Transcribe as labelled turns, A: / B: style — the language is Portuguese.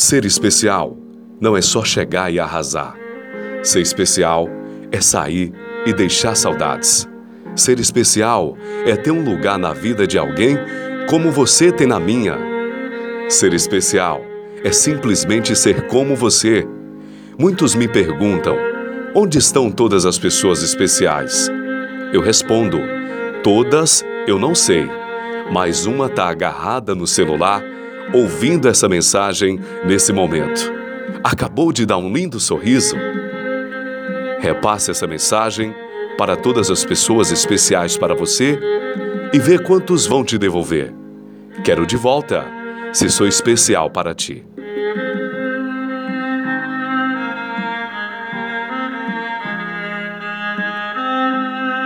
A: Ser especial não é só chegar e arrasar. Ser especial é sair e deixar saudades. Ser especial é ter um lugar na vida de alguém como você tem na minha. Ser especial é simplesmente ser como você. Muitos me perguntam: onde estão todas as pessoas especiais? Eu respondo: todas eu não sei, mas uma está agarrada no celular ouvindo essa mensagem nesse momento. Acabou de dar um lindo sorriso? Repasse essa mensagem para todas as pessoas especiais para você e vê quantos vão te devolver. Quero de volta, se sou especial para ti.